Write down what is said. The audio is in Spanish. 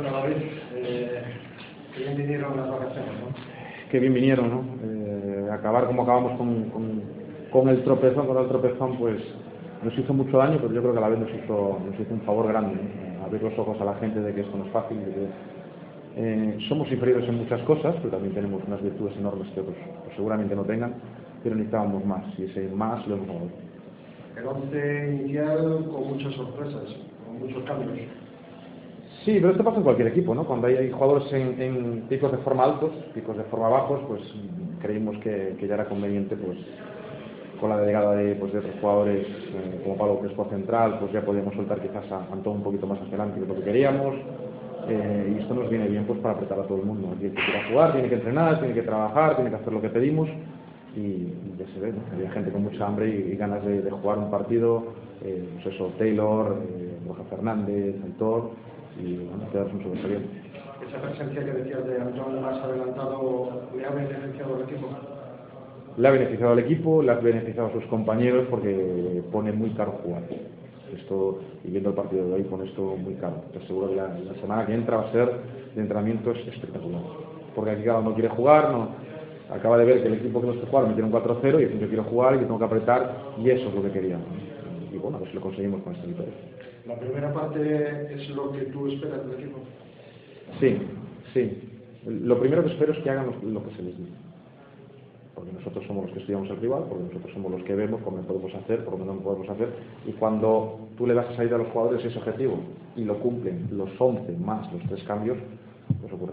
Bueno, David, eh, que bien vinieron las vacaciones, ¿no? Qué bien vinieron, ¿no? Eh, acabar como acabamos con, con, con, el tropezón, con el tropezón, pues nos hizo mucho daño, pero yo creo que a la vez nos hizo, nos hizo un favor grande, ¿no? abrir los ojos a la gente de que esto no es fácil, de que eh, somos inferiores en muchas cosas, pero también tenemos unas virtudes enormes que otros pues, seguramente no tengan, pero necesitábamos más, y ese más lo hemos logrado. El once inicial con muchas sorpresas, con muchos cambios. Sí, pero esto pasa en cualquier equipo, ¿no? Cuando hay, jugadores en, picos de forma altos, picos de forma bajos, pues creímos que, ya era conveniente, pues con la llegada de, pues, de otros jugadores eh, como Pablo Crespo Central, pues ya podíamos soltar quizás a Antón un poquito más adelante de lo que queríamos. Eh, y esto nos viene bien pues para apretar a todo el mundo. Aquí el que jugar tiene que entrenar, tiene que trabajar, tiene que hacer lo que pedimos y, ya se ve, ¿no? había gente con mucha hambre y, ganas de, de, jugar un partido, eh, pues eso, Taylor, eh, Borja Fernández, Aitor, y quedarse un sobresaliente. ¿Esa presencia que decías de Antón más adelantado le ha beneficiado al equipo? Le ha beneficiado al equipo, le ha beneficiado a sus compañeros porque pone muy caro jugar. Esto, y viendo el partido de hoy, pone esto muy caro. Te aseguro que la, la semana que entra va a ser de entrenamientos espectacular. Porque aquí cada uno quiere jugar, no, acaba de ver que el equipo que no esté jugando me tiene un 4-0 y dice yo quiero jugar y tengo que apretar y eso es lo que queríamos. Y bueno, si lo conseguimos con este victoria. La primera parte es lo que tú esperas del equipo. Sí, sí. Lo primero que espero es que hagan lo, que se les dice. Porque nosotros somos los que estudiamos el rival, porque nosotros somos los que vemos por que podemos hacer, por lo no podemos hacer. Y cuando tú le das esa idea a los jugadores ese objetivo y lo cumplen los 11 más los tres cambios, pues ocurre